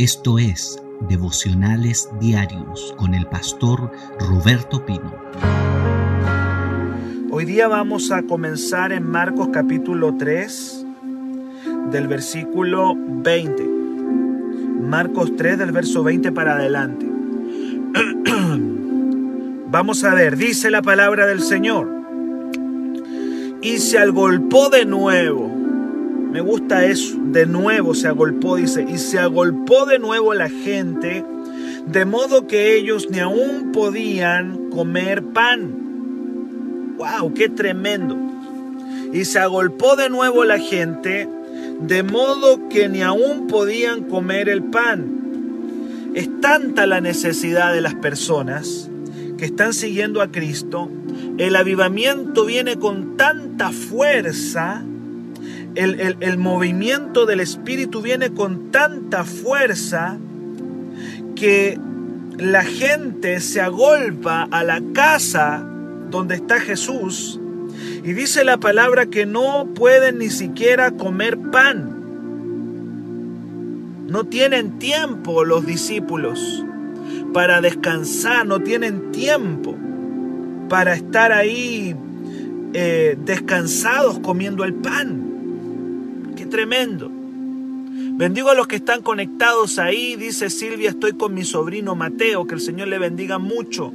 Esto es Devocionales Diarios con el pastor Roberto Pino. Hoy día vamos a comenzar en Marcos capítulo 3 del versículo 20. Marcos 3 del verso 20 para adelante. Vamos a ver, dice la palabra del Señor. Y se agolpó de nuevo me gusta eso. De nuevo se agolpó, dice, y se agolpó de nuevo la gente, de modo que ellos ni aún podían comer pan. ¡Wow! ¡Qué tremendo! Y se agolpó de nuevo la gente, de modo que ni aún podían comer el pan. Es tanta la necesidad de las personas que están siguiendo a Cristo, el avivamiento viene con tanta fuerza el, movimiento del Espíritu viene con tanta fuerza que la gente se agolpa a la casa donde está Jesús y dice la palabra que no pueden ni siquiera comer pan. No tienen tiempo los discípulos para descansar, no tienen tiempo para estar ahí eh, descansados comiendo el pan tremendo. Bendigo a los que están conectados ahí, dice Silvia, estoy con mi sobrino Mateo, que el Señor le bendiga mucho.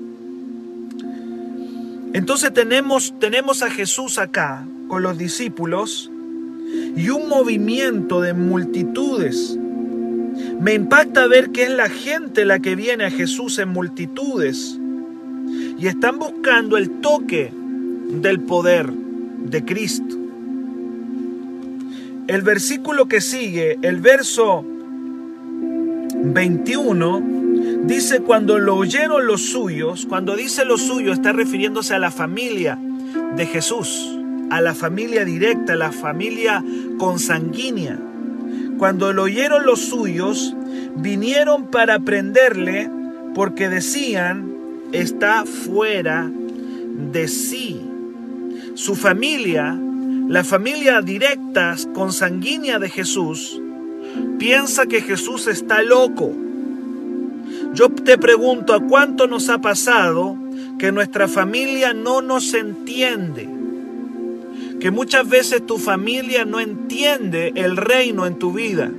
Entonces tenemos, tenemos a Jesús acá con los discípulos y un movimiento de multitudes. Me impacta ver que es la gente la que viene a Jesús en multitudes y están buscando el toque del poder de Cristo. El versículo que sigue, el verso 21, dice cuando lo oyeron los suyos, cuando dice los suyos está refiriéndose a la familia de Jesús, a la familia directa, a la familia consanguínea. Cuando lo oyeron los suyos, vinieron para prenderle porque decían, está fuera de sí. Su familia la familia directa, consanguínea de Jesús, piensa que Jesús está loco. Yo te pregunto, ¿a cuánto nos ha pasado que nuestra familia no nos entiende? Que muchas veces tu familia no entiende el reino en tu vida.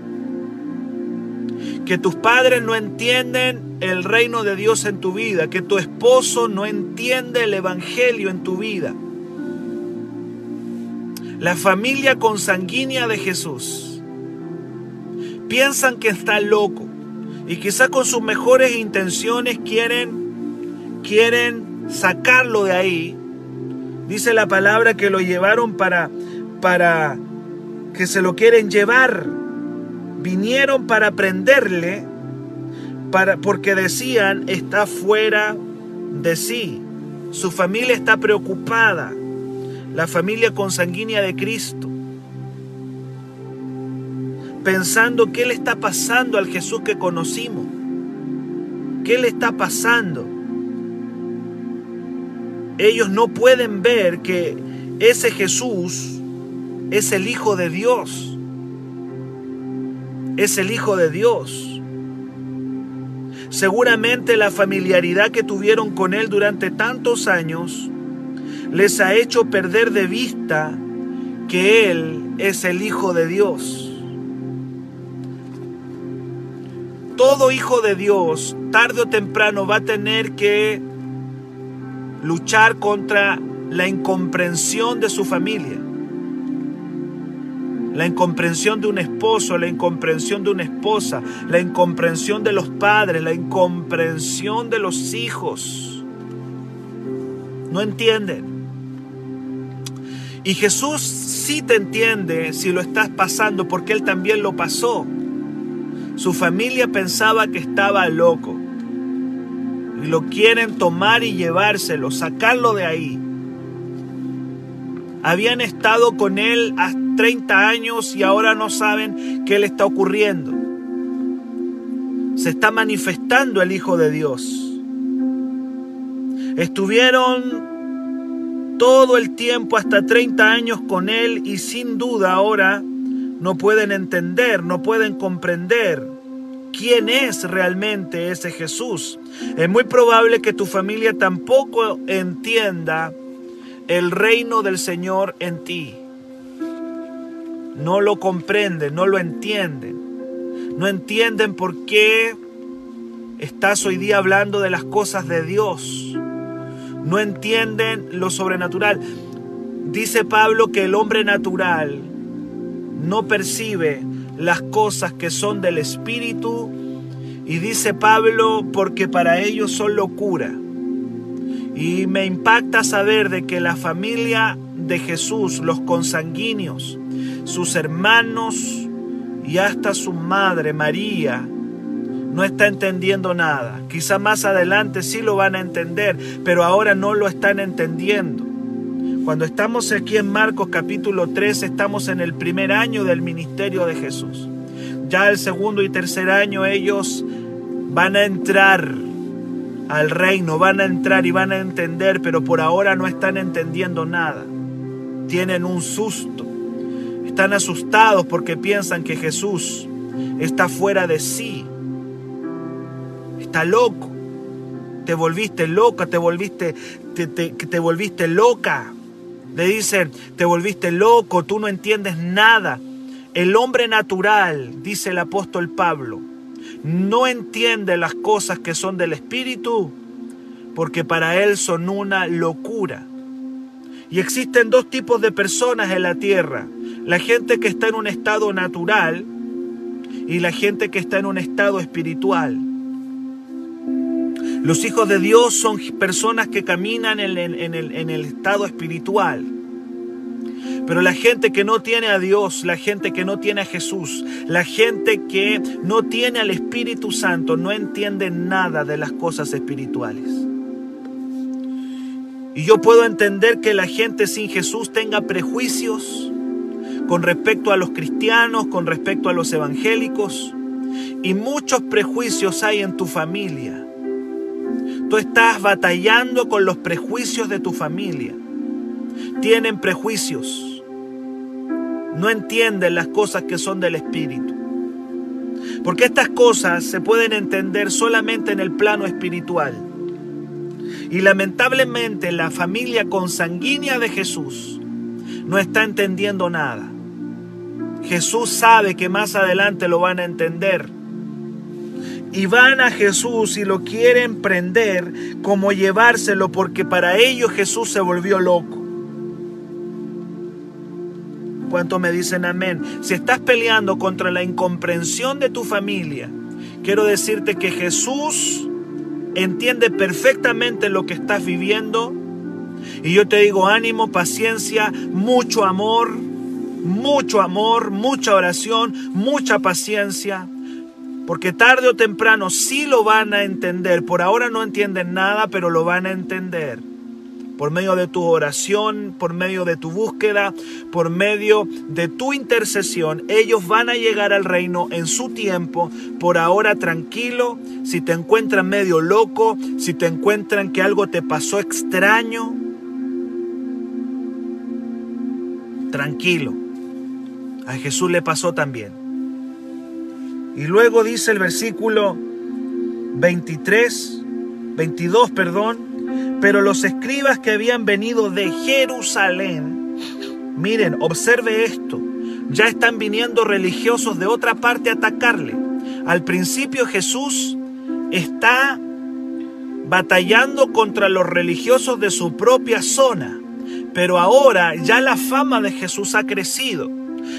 Que tus padres no entienden el reino de Dios en tu vida. Que tu esposo no entiende el evangelio en tu vida la familia consanguínea de Jesús, piensan que está loco y quizá con sus mejores intenciones quieren, quieren sacarlo de ahí. Dice la palabra que lo llevaron para, para que se lo quieren llevar. Vinieron para prenderle para, porque decían está fuera de sí. Su familia está preocupada la familia consanguínea de Cristo, pensando qué le está pasando al Jesús que conocimos, qué le está pasando. Ellos no pueden ver que ese Jesús es el Hijo de Dios, es el Hijo de Dios. Seguramente la familiaridad que tuvieron con Él durante tantos años les ha hecho perder de vista que Él es el Hijo de Dios. Todo hijo de Dios, tarde o temprano, va a tener que luchar contra la incomprensión de su familia. La incomprensión de un esposo, la incomprensión de una esposa, la incomprensión de los padres, la incomprensión de los hijos. No entienden. Y Jesús sí te entiende si lo estás pasando porque Él también lo pasó. Su familia pensaba que estaba loco. Y lo quieren tomar y llevárselo, sacarlo de ahí. Habían estado con Él hasta 30 años y ahora no saben qué le está ocurriendo. Se está manifestando el Hijo de Dios. Estuvieron todo el tiempo, hasta 30 años con Él y sin duda ahora no pueden entender, no pueden comprender quién es realmente ese Jesús. Es muy probable que tu familia tampoco entienda el reino del Señor en ti. No lo comprenden, no lo entienden. No entienden por qué estás hoy día hablando de las cosas de Dios. No entienden lo sobrenatural. Dice Pablo que el hombre natural no percibe las cosas que son del Espíritu. Y dice Pablo, porque para ellos son locura. Y me impacta saber de que la familia de Jesús, los consanguíneos, sus hermanos y hasta su madre María, no está entendiendo nada. Quizá más adelante sí lo van a entender, pero ahora no lo están entendiendo. Cuando estamos aquí en Marcos capítulo 3, estamos en el primer año del ministerio de Jesús. Ya el segundo y tercer año ellos van a entrar al reino, van a entrar y van a entender, pero por ahora no están entendiendo nada. Tienen un susto. Están asustados porque piensan que Jesús está fuera de sí. Está loco. Te volviste loca, te volviste, te, te volviste loca. Le dicen, te volviste loco, tú no entiendes nada. El hombre natural, dice el apóstol Pablo, no entiende las cosas que son del Espíritu porque para él son una locura. Y existen dos tipos de personas en la tierra. La gente que está en un estado natural y la gente que está en un estado espiritual. Los hijos de Dios son personas que caminan en, el, estado espiritual. Pero la gente que no tiene a Dios, la gente que no tiene a Jesús, la gente que no tiene al Espíritu Santo, no entiende nada de las cosas espirituales. Y yo puedo entender que la gente sin Jesús tenga prejuicios con respecto a los cristianos, con respecto a los evangélicos. Y muchos prejuicios hay en tu familia. Tú estás batallando con los prejuicios de tu familia. Tienen prejuicios. No entienden las cosas que son del Espíritu. Porque estas cosas se pueden entender solamente en el plano espiritual. Y lamentablemente la familia consanguínea de Jesús no está entendiendo nada. Jesús sabe que más adelante lo van a entender y van a Jesús y lo quieren prender como llevárselo porque para ellos Jesús se volvió loco. ¿Cuánto me dicen amén? Si estás peleando contra la incomprensión de tu familia, quiero decirte que Jesús entiende perfectamente lo que estás viviendo. Y yo te digo ánimo, paciencia, mucho amor, mucho amor, mucha oración, mucha paciencia porque tarde o temprano sí lo van a entender. Por ahora no entienden nada, pero lo van a entender. Por medio de tu oración, por medio de tu búsqueda, por medio de tu intercesión, ellos van a llegar al reino en su tiempo. Por ahora tranquilo, si te encuentran medio loco, si te encuentran que algo te pasó extraño, tranquilo. A Jesús le pasó también. Y luego dice el versículo 23, 22, perdón, pero los escribas que habían venido de Jerusalén, miren, observe esto, ya están viniendo religiosos de otra parte a atacarle. Al principio Jesús está batallando contra los religiosos de su propia zona, pero ahora ya la fama de Jesús ha crecido.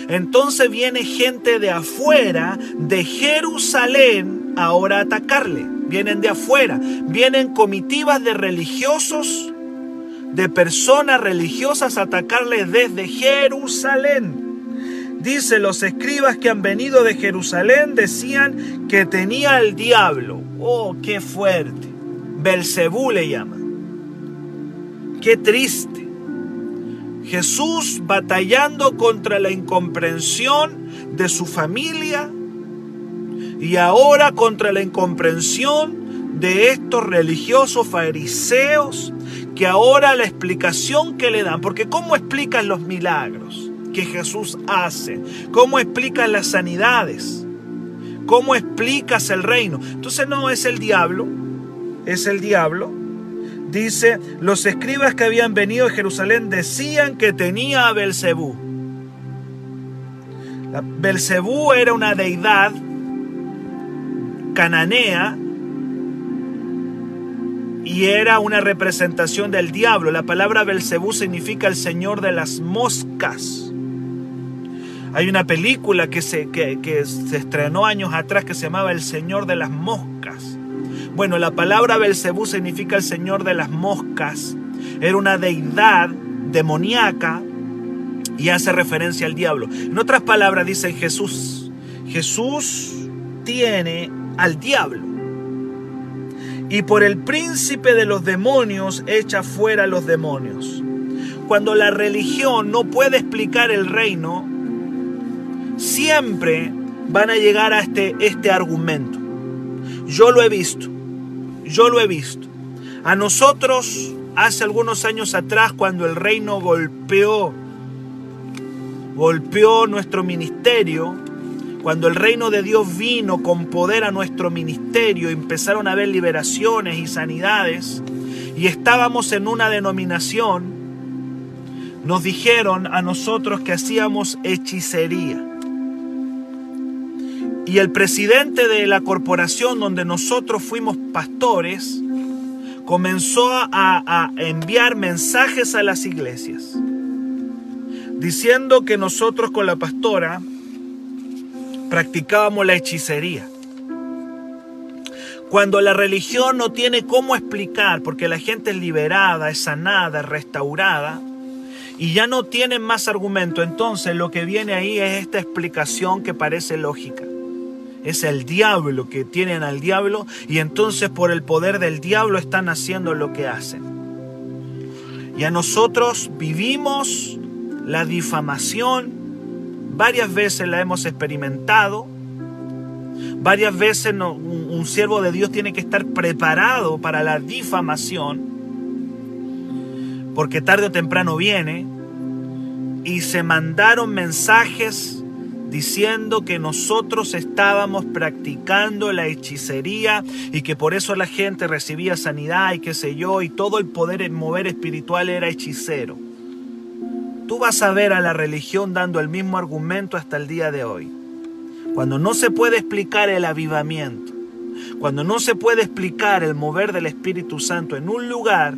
Entonces viene gente de afuera, de Jerusalén, ahora a atacarle. Vienen de afuera, vienen comitivas de religiosos, de personas religiosas a atacarle desde Jerusalén. Dice, los escribas que han venido de Jerusalén decían que tenía el diablo. Oh, qué fuerte. Belcebú le llama. Qué triste. Jesús batallando contra la incomprensión de su familia y ahora contra la incomprensión de estos religiosos fariseos que ahora la explicación que le dan, porque ¿cómo explican los milagros que Jesús hace? ¿Cómo explican las sanidades? ¿Cómo explicas el reino? Entonces no es el diablo, es el diablo. Dice, los escribas que habían venido de Jerusalén decían que tenía a Belcebú. Belcebú era una deidad cananea y era una representación del diablo. La palabra Belcebú significa el señor de las moscas. Hay una película que se, que, se estrenó años atrás que se llamaba El Señor de las Moscas. Bueno, la palabra Belcebú significa el Señor de las Moscas. Era una deidad demoníaca y hace referencia al diablo. En otras palabras dice Jesús. Jesús tiene al diablo. Y por el príncipe de los demonios echa fuera los demonios. Cuando la religión no puede explicar el reino, siempre van a llegar a este, este argumento. Yo lo he visto, yo lo he visto. A nosotros, hace algunos años atrás, cuando el reino golpeó, golpeó nuestro ministerio, cuando el reino de Dios vino con poder a nuestro ministerio, empezaron a haber liberaciones y sanidades, y estábamos en una denominación, nos dijeron a nosotros que hacíamos hechicería. Y el presidente de la corporación donde nosotros fuimos pastores comenzó a, enviar mensajes a las iglesias diciendo que nosotros con la pastora practicábamos la hechicería. Cuando la religión no tiene cómo explicar, porque la gente es liberada, es sanada, es restaurada, y ya no tienen más argumento, entonces lo que viene ahí es esta explicación que parece lógica. Es el diablo que tienen al diablo y entonces por el poder del diablo están haciendo lo que hacen. Y a nosotros vivimos la difamación, Varias veces la hemos experimentado. Varias veces un, siervo de Dios tiene que estar preparado para la difamación. Porque tarde o temprano viene. Y se mandaron mensajes diciendo que nosotros estábamos practicando la hechicería y que por eso la gente recibía sanidad y qué sé yo, y todo el poder en mover espiritual era hechicero. Tú vas a ver a la religión dando el mismo argumento hasta el día de hoy. Cuando no se puede explicar el avivamiento, cuando no se puede explicar el mover del Espíritu Santo en un lugar,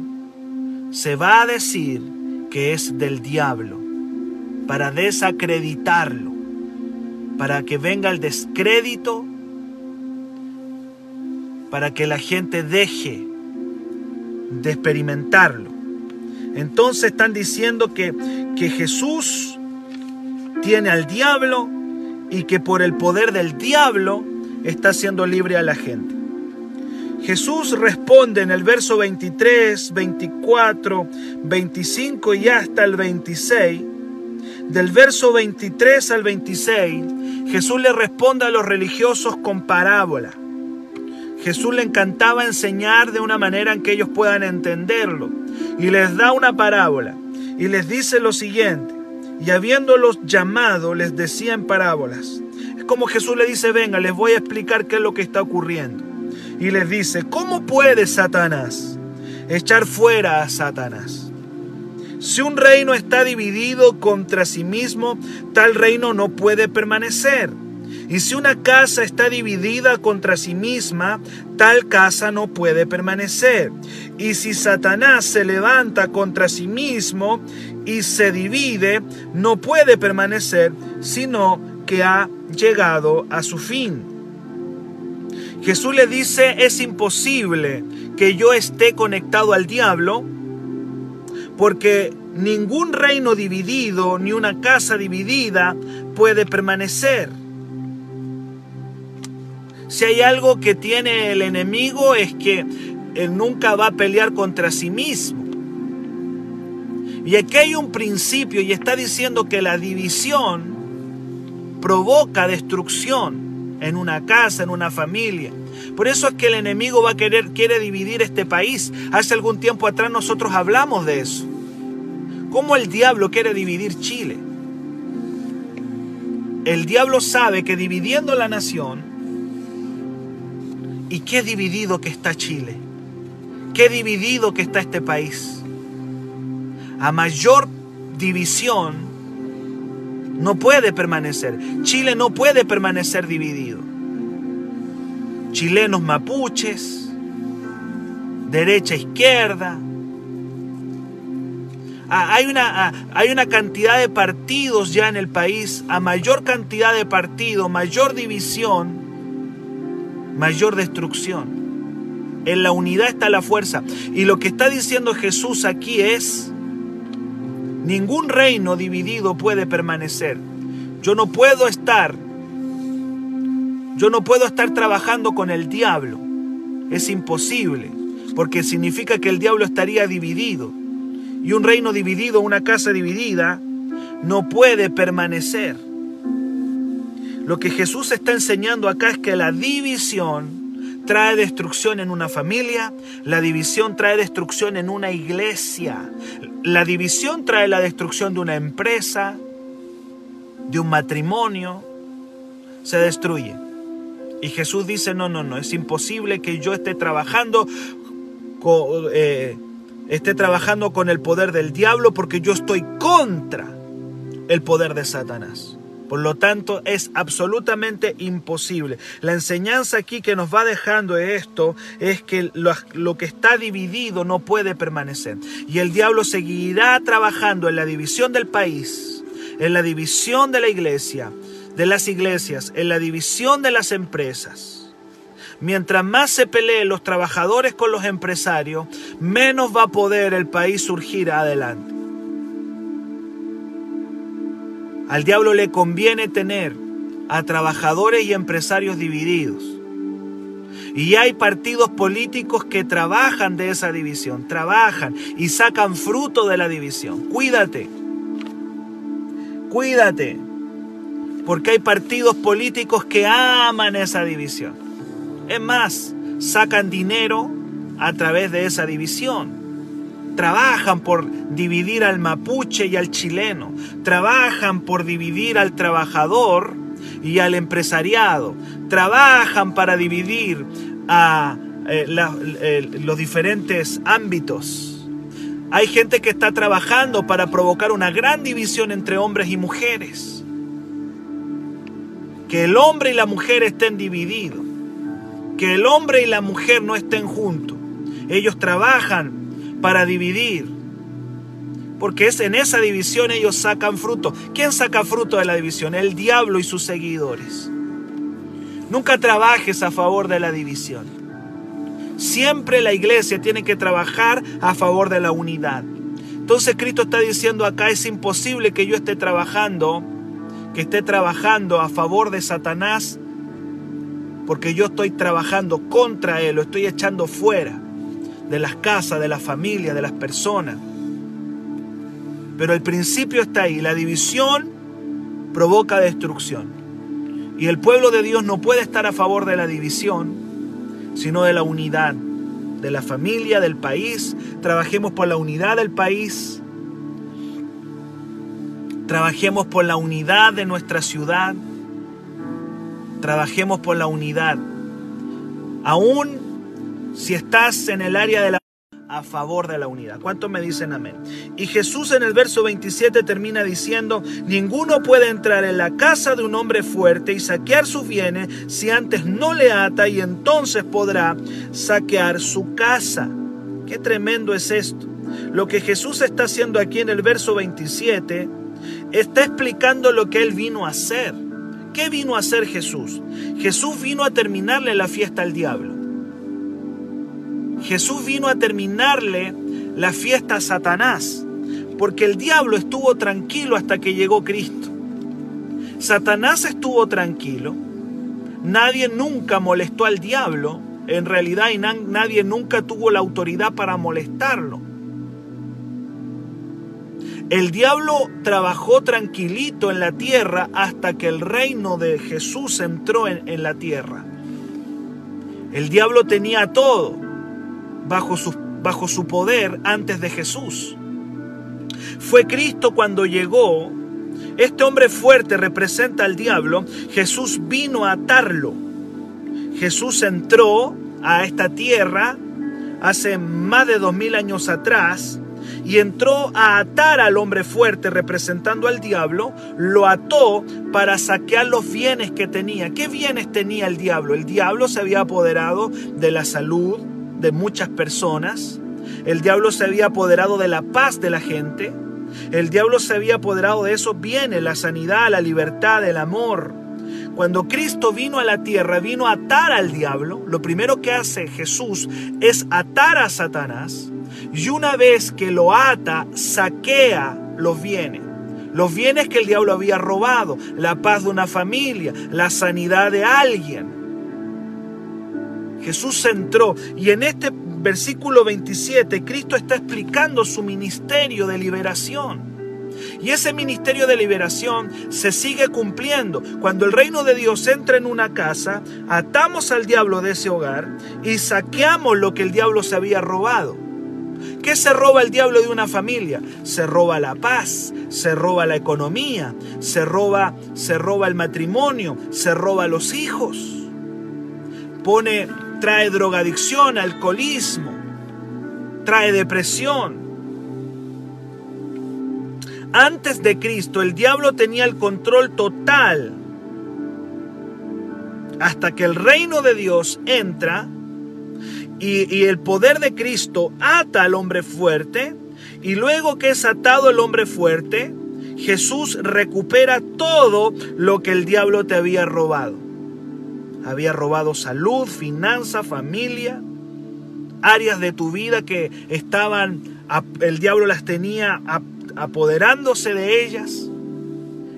se va a decir que es del diablo, para desacreditarlo, para que venga el descrédito, para que la gente deje de experimentarlo. Entonces están diciendo que, que Jesús tiene al diablo y que por el poder del diablo está haciendo libre a la gente. Jesús responde en el verso 23, 24, 25 y hasta el 26. Del verso 23 al 26, Jesús le responde a los religiosos con parábola. Jesús le encantaba enseñar de una manera en que ellos puedan entenderlo. Y les da una parábola. Y les dice lo siguiente. Y habiéndolos llamado, les decía en parábolas. Es como Jesús le dice, venga, les voy a explicar qué es lo que está ocurriendo. Y les dice, ¿cómo puede Satanás echar fuera a Satanás? Si un reino está dividido contra sí mismo, tal reino no puede permanecer. Y si una casa está dividida contra sí misma, tal casa no puede permanecer. Y si Satanás se levanta contra sí mismo y se divide, no puede permanecer, sino que ha llegado a su fin. Jesús le dice, es imposible que yo esté conectado al diablo, porque ningún reino dividido ni una casa dividida puede permanecer. Si hay algo que tiene el enemigo es que él nunca va a pelear contra sí mismo. Y aquí hay un principio y está diciendo que la división provoca destrucción en una casa, en una familia. Por eso es que el enemigo va a querer, quiere dividir este país. Hace algún tiempo atrás nosotros hablamos de eso. ¿Cómo el diablo quiere dividir Chile? El diablo sabe que dividiendo la nación, ¿Y qué dividido que está Chile? ¿Qué dividido que está este país? A mayor división no puede permanecer. Chile no puede permanecer dividido. Chilenos mapuches, derecha, izquierda. Ah, hay, una, ah, hay una cantidad de partidos ya en el país. A mayor cantidad de partidos, mayor división, mayor destrucción. En la unidad está la fuerza. Y lo que está diciendo Jesús aquí es, ningún reino dividido puede permanecer. Yo no puedo estar, yo no puedo estar trabajando con el diablo. Es imposible, porque significa que el diablo estaría dividido. Y un reino dividido, una casa dividida, no puede permanecer. Lo que Jesús está enseñando acá es que la división trae destrucción en una familia, la división trae destrucción en una iglesia, la división trae la destrucción de una empresa, de un matrimonio, se destruye. Y Jesús dice, no, no, no, es imposible que yo esté trabajando con, eh, esté trabajando con el poder del diablo porque yo estoy contra el poder de Satanás. Por lo tanto, es absolutamente imposible. La enseñanza aquí que nos va dejando esto es que lo, que está dividido no puede permanecer. Y el diablo seguirá trabajando en la división del país, en la división de la iglesia, de las iglesias, en la división de las empresas. Mientras más se peleen los trabajadores con los empresarios, menos va a poder el país surgir adelante. Al diablo le conviene tener a trabajadores y empresarios divididos. Y hay partidos políticos que trabajan de esa división, trabajan y sacan fruto de la división. Cuídate, cuídate, porque hay partidos políticos que aman esa división. Es más, sacan dinero a través de esa división trabajan por dividir al mapuche y al chileno, trabajan por dividir al trabajador y al empresariado, trabajan para dividir a eh, eh, los diferentes ámbitos. Hay gente que está trabajando para provocar una gran división entre hombres y mujeres. Que el hombre y la mujer estén divididos. Que el hombre y la mujer no estén juntos. Ellos trabajan para dividir. Porque es en esa división ellos sacan fruto. ¿Quién saca fruto de la división? El diablo y sus seguidores. Nunca trabajes a favor de la división. Siempre la iglesia tiene que trabajar a favor de la unidad. Entonces Cristo está diciendo acá es imposible que yo esté trabajando, que esté trabajando a favor de Satanás, porque yo estoy trabajando contra él, lo estoy echando fuera de las casas, de la familia, de las personas. Pero el principio está ahí. La división provoca destrucción. Y el pueblo de Dios no puede estar a favor de la división, sino de la unidad de la familia, del país. Trabajemos por la unidad del país. Trabajemos por la unidad de nuestra ciudad. Trabajemos por la unidad. Aún si estás en el área de la a favor de la unidad. ¿Cuántos me dicen amén? Y Jesús en el verso 27 termina diciendo, ninguno puede entrar en la casa de un hombre fuerte y saquear sus bienes si antes no le ata y entonces podrá saquear su casa. Qué tremendo es esto. Lo que Jesús está haciendo aquí en el verso 27 está explicando lo que él vino a hacer. ¿Qué vino a hacer Jesús? Jesús vino a terminarle la fiesta al diablo. Jesús vino a terminarle la fiesta a Satanás, porque el diablo estuvo tranquilo hasta que llegó Cristo. Satanás estuvo tranquilo, nadie nunca molestó al diablo, en realidad nadie nunca tuvo la autoridad para molestarlo. El diablo trabajó tranquilito en la tierra hasta que el reino de Jesús entró en, en la tierra. El diablo tenía todo, bajo su, bajo su poder antes de Jesús. Fue Cristo cuando llegó. Este hombre fuerte representa al diablo. Jesús vino a atarlo. Jesús entró a esta tierra hace más de dos mil años atrás y entró a atar al hombre fuerte representando al diablo, lo ató para saquear los bienes que tenía. ¿Qué bienes tenía el diablo? El diablo se había apoderado de la salud de muchas personas, el diablo se había apoderado de la paz de la gente, el diablo se había apoderado de esos bienes, la sanidad, la libertad, el amor. Cuando Cristo vino a la tierra, vino a atar al diablo, lo primero que hace Jesús es atar a Satanás y una vez que lo ata, saquea los bienes. Los bienes que el diablo había robado, la paz de una familia, la sanidad de alguien. Jesús entró y en este versículo 27 Cristo está explicando su ministerio de liberación. Y ese ministerio de liberación se sigue cumpliendo. Cuando el reino de Dios entra en una casa, atamos al diablo de ese hogar y saqueamos lo que el diablo se había robado. ¿Qué se roba el diablo de una familia? Se roba la paz, se roba la economía, se roba, se roba el matrimonio, se roba los hijos. Pone, trae drogadicción, alcoholismo, trae depresión. Antes de Cristo el diablo tenía el control total hasta que el reino de Dios entra y, el poder de Cristo ata al hombre fuerte y luego que es atado el hombre fuerte, Jesús recupera todo lo que el diablo te había robado. Había robado salud, finanza, familia, áreas de tu vida que estaban, el diablo las tenía apoderándose de ellas.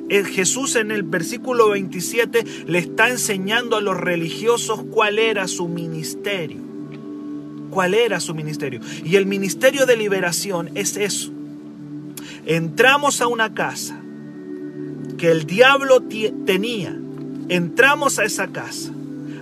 Jesús en el versículo 27 le está enseñando a los religiosos cuál era su ministerio cuál era su ministerio. Y el ministerio de liberación es eso. Entramos a una casa que el diablo tenía. Entramos a esa casa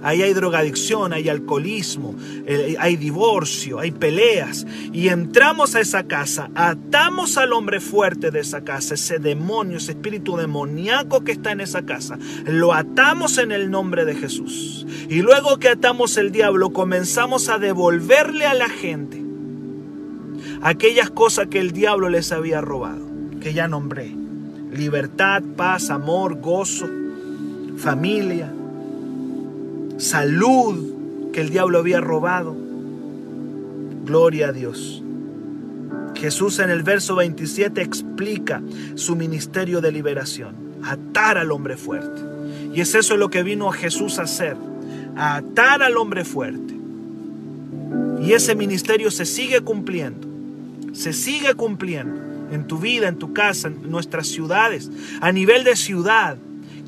Ahí hay drogadicción, hay alcoholismo, eh, hay divorcio, hay peleas. Y entramos a esa casa, atamos al hombre fuerte de esa casa, ese demonio, ese espíritu demoníaco que está en esa casa. Lo atamos en el nombre de Jesús. Y luego que atamos el diablo, comenzamos a devolverle a la gente aquellas cosas que el diablo les había robado, que ya nombré. Libertad, paz, amor, gozo, familia, salud que el diablo había robado. Gloria a Dios. Jesús en el verso 27 explica su ministerio de liberación, atar al hombre fuerte. Y es eso lo que vino Jesús a hacer, a atar al hombre fuerte. Y ese ministerio se sigue cumpliendo, se sigue cumpliendo en tu vida, en tu casa, en nuestras ciudades, a nivel de ciudad,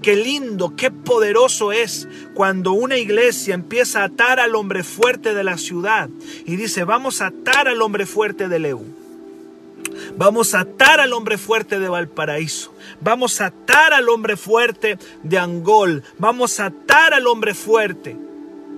Qué lindo, qué poderoso es cuando una iglesia empieza a atar al hombre fuerte de la ciudad y dice, vamos a atar al hombre fuerte de Leú. Vamos a atar al hombre fuerte de Valparaíso. Vamos a atar al hombre fuerte de Angol. Vamos a atar al hombre fuerte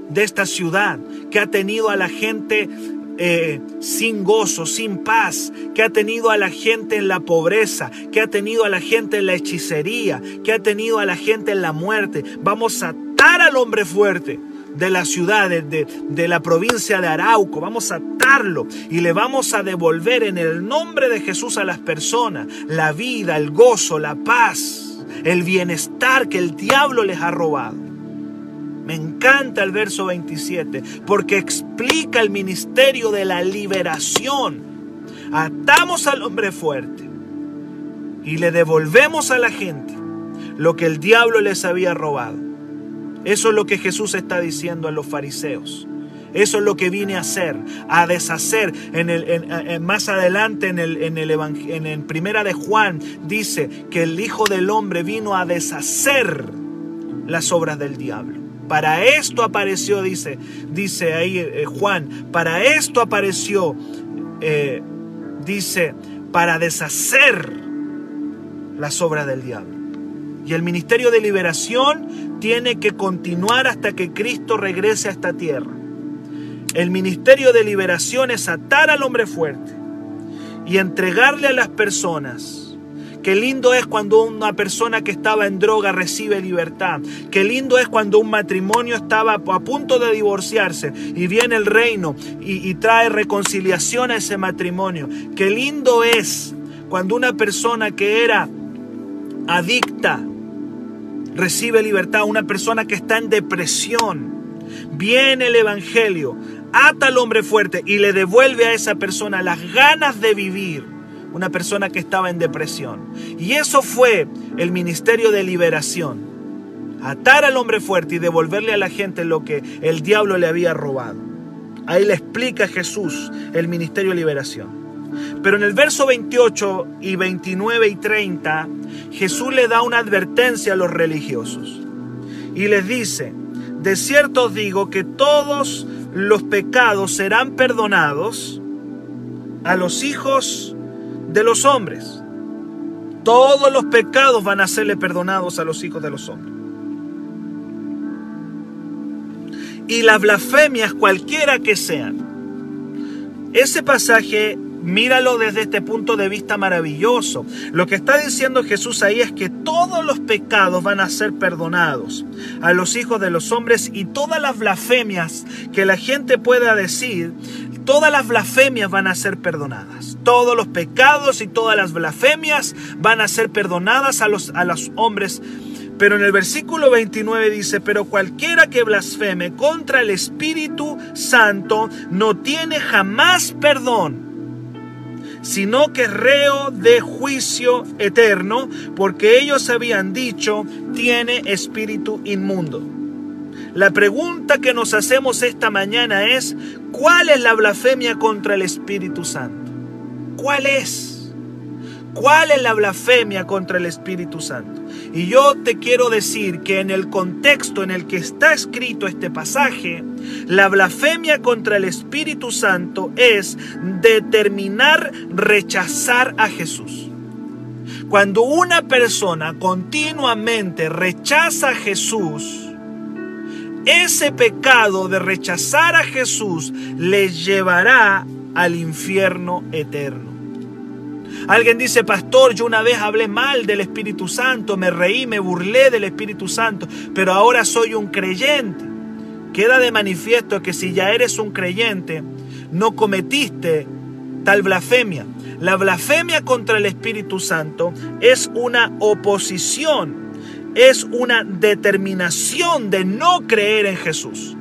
de esta ciudad que ha tenido a la gente eh, sin gozo, sin paz, que ha tenido a la gente en la pobreza, que ha tenido a la gente en la hechicería, que ha tenido a la gente en la muerte. Vamos a atar al hombre fuerte de la ciudad, de, de, la provincia de Arauco. Vamos a atarlo y le vamos a devolver en el nombre de Jesús a las personas la vida, el gozo, la paz, el bienestar que el diablo les ha robado. Me encanta el verso 27 porque explica el ministerio de la liberación. Atamos al hombre fuerte y le devolvemos a la gente lo que el diablo les había robado. Eso es lo que Jesús está diciendo a los fariseos. Eso es lo que vine a hacer, a deshacer. En el, más adelante en el, en, el en Primera de Juan dice que el Hijo del Hombre vino a deshacer las obras del diablo. Para esto apareció, dice, dice ahí eh, Juan, para esto apareció, eh, dice, para deshacer las obras del diablo. Y el ministerio de liberación tiene que continuar hasta que Cristo regrese a esta tierra. El ministerio de liberación es atar al hombre fuerte y entregarle a las personas Qué lindo es cuando una persona que estaba en droga recibe libertad. Qué lindo es cuando un matrimonio estaba a punto de divorciarse y viene el reino y, trae reconciliación a ese matrimonio. Qué lindo es cuando una persona que era adicta recibe libertad. Una persona que está en depresión. Viene el Evangelio, ata al hombre fuerte y le devuelve a esa persona las ganas de vivir. Una persona que estaba en depresión. Y eso fue el ministerio de liberación. Atar al hombre fuerte y devolverle a la gente lo que el diablo le había robado. Ahí le explica Jesús el ministerio de liberación. Pero en el verso 28 y 29 y 30, Jesús le da una advertencia a los religiosos. Y les dice, de cierto os digo que todos los pecados serán perdonados a los hijos de los hombres. Todos los pecados van a serle perdonados a los hijos de los hombres. Y las blasfemias cualquiera que sean. Ese pasaje Míralo desde este punto de vista maravilloso. Lo que está diciendo Jesús ahí es que todos los pecados van a ser perdonados a los hijos de los hombres y todas las blasfemias que la gente pueda decir, todas las blasfemias van a ser perdonadas. Todos los pecados y todas las blasfemias van a ser perdonadas a los, a los hombres. Pero en el versículo 29 dice, pero cualquiera que blasfeme contra el Espíritu Santo no tiene jamás perdón sino que reo de juicio eterno, porque ellos habían dicho, tiene espíritu inmundo. La pregunta que nos hacemos esta mañana es, ¿cuál es la blasfemia contra el Espíritu Santo? ¿Cuál es? ¿Cuál es la blasfemia contra el Espíritu Santo? Y yo te quiero decir que en el contexto en el que está escrito este pasaje, la blasfemia contra el Espíritu Santo es determinar rechazar a Jesús. Cuando una persona continuamente rechaza a Jesús, ese pecado de rechazar a Jesús le llevará al infierno eterno. Alguien dice, pastor, yo una vez hablé mal del Espíritu Santo, me reí, me burlé del Espíritu Santo, pero ahora soy un creyente. Queda de manifiesto que si ya eres un creyente, no cometiste tal blasfemia. La blasfemia contra el Espíritu Santo es una oposición, es una determinación de no creer en Jesús.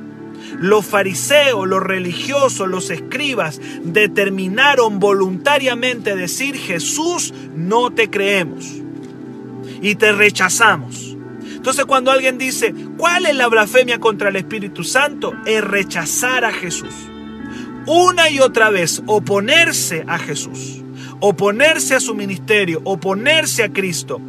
Los fariseos, los religiosos, los escribas determinaron voluntariamente decir, Jesús, no te creemos y te rechazamos. Entonces cuando alguien dice, ¿cuál es la blasfemia contra el Espíritu Santo? Es rechazar a Jesús. Una y otra vez, oponerse a Jesús, oponerse a su ministerio, oponerse a Cristo.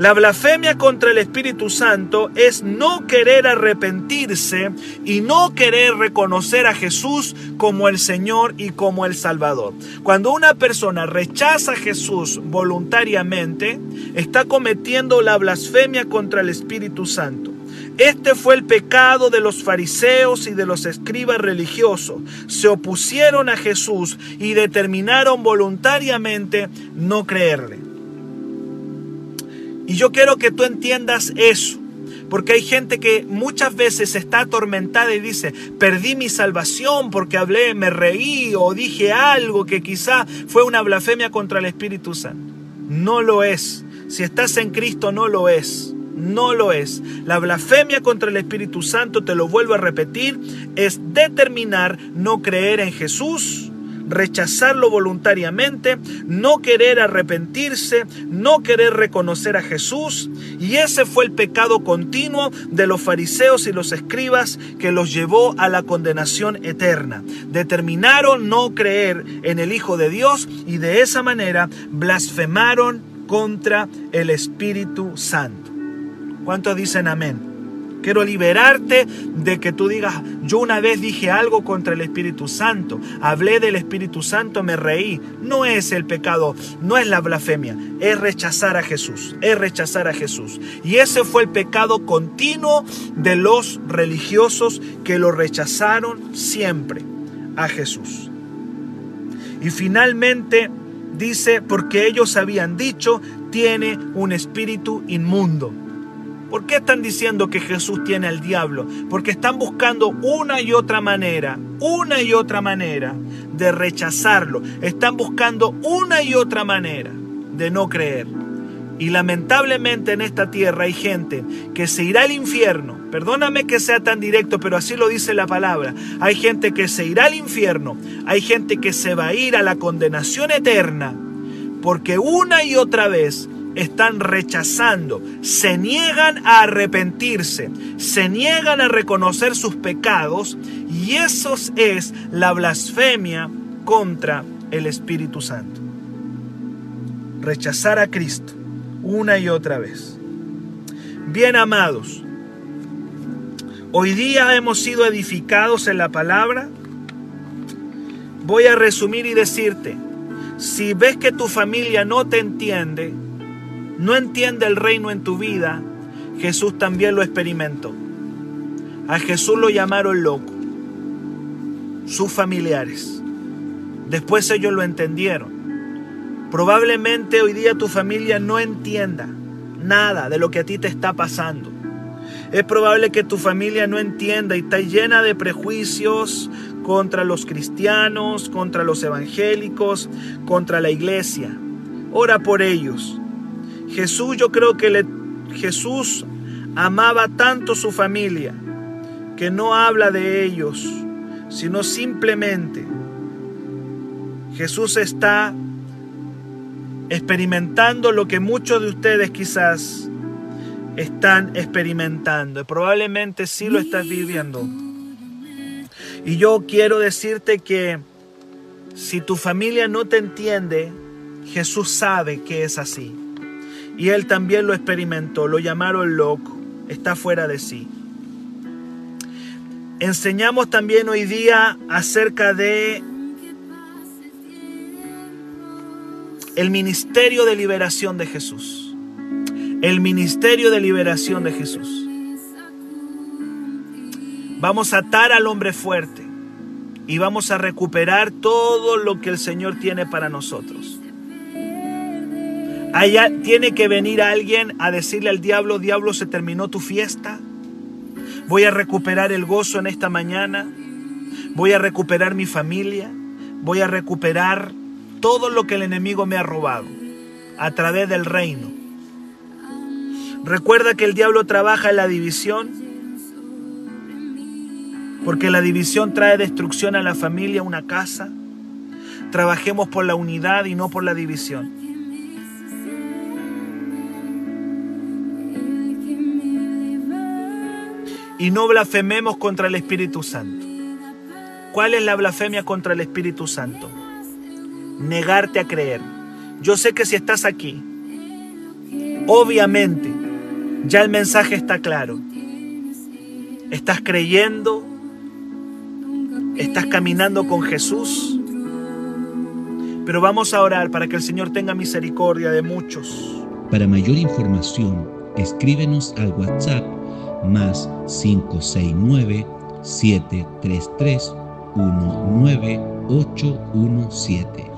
La blasfemia contra el Espíritu Santo es no querer arrepentirse y no querer reconocer a Jesús como el Señor y como el Salvador. Cuando una persona rechaza a Jesús voluntariamente, está cometiendo la blasfemia contra el Espíritu Santo. Este fue el pecado de los fariseos y de los escribas religiosos. Se opusieron a Jesús y determinaron voluntariamente no creerle. Y yo quiero que tú entiendas eso. Porque hay gente que muchas veces está atormentada y dice, perdí mi salvación porque hablé, me reí o dije algo que quizá fue una blasfemia contra el Espíritu Santo. No lo es. Si estás en Cristo, no lo es. No lo es. La blasfemia contra el Espíritu Santo, te lo vuelvo a repetir, es determinar no creer en Jesús rechazarlo voluntariamente, no querer arrepentirse, no querer reconocer a Jesús. Y ese fue el pecado continuo de los fariseos y los escribas que los llevó a la condenación eterna. Determinaron no creer en el Hijo de Dios y de esa manera blasfemaron contra el Espíritu Santo. ¿Cuántos dicen amén? Quiero liberarte de que tú digas, yo una vez dije algo contra el Espíritu Santo, hablé del Espíritu Santo, me reí. No es el pecado, no es la blasfemia, es rechazar a Jesús, es rechazar a Jesús. Y ese fue el pecado continuo de los religiosos que lo rechazaron siempre a Jesús. Y finalmente Dice, porque ellos habían dicho, tiene un espíritu inmundo. ¿Por qué están diciendo que Jesús tiene al diablo? Porque están buscando una y otra manera, una y otra manera de rechazarlo. Están buscando una y otra manera de no creer. Y lamentablemente en esta tierra hay gente que se irá al infierno. Perdóname que sea tan directo, pero así lo dice la palabra. Hay gente que se irá al infierno. Hay gente que se va a ir a la condenación eterna. Porque una y otra vez están rechazando, se niegan a arrepentirse, se niegan a reconocer sus pecados y eso es la blasfemia contra el Espíritu Santo. Rechazar a Cristo una y otra vez. Bien amados, hoy día hemos sido edificados en la palabra. Voy a resumir y decirte, si ves que tu familia no te entiende, no entiende el reino en tu vida, Jesús también lo experimentó. A Jesús lo llamaron loco, sus familiares. Después ellos lo entendieron. Probablemente hoy día tu familia no entienda nada de lo que a ti te está pasando. Es probable que tu familia no entienda y está llena de prejuicios contra los cristianos, contra los evangélicos, contra la iglesia. Ora por ellos. Jesús yo creo que le, Jesús amaba tanto su familia que no habla de ellos, sino simplemente Jesús está experimentando lo que muchos de ustedes quizás están experimentando. Y probablemente sí lo estás viviendo. Y yo quiero decirte que si tu familia no te entiende, Jesús sabe que es así. Y él también lo experimentó, lo llamaron loco, está fuera de sí. Enseñamos también hoy día acerca de el ministerio de liberación de Jesús. El ministerio de liberación de Jesús. Vamos a atar al hombre fuerte y vamos a recuperar todo lo que el Señor tiene para nosotros. Allá tiene que venir alguien a decirle al diablo, diablo, se terminó tu fiesta. Voy a recuperar el gozo en esta mañana. Voy a recuperar mi familia. Voy a recuperar todo lo que el enemigo me ha robado a través del reino. Recuerda que el diablo trabaja en la división, porque la división trae destrucción a la familia, a una casa. Trabajemos por la unidad y no por la división. Y no blasfememos contra el Espíritu Santo. ¿Cuál es la blasfemia contra el Espíritu Santo? Negarte a creer. Yo sé que si estás aquí, obviamente, ya el mensaje está claro. Estás creyendo, estás caminando con Jesús, pero vamos a orar para que el Señor tenga misericordia de muchos. Para mayor información, escríbenos al WhatsApp más 569 733 19817.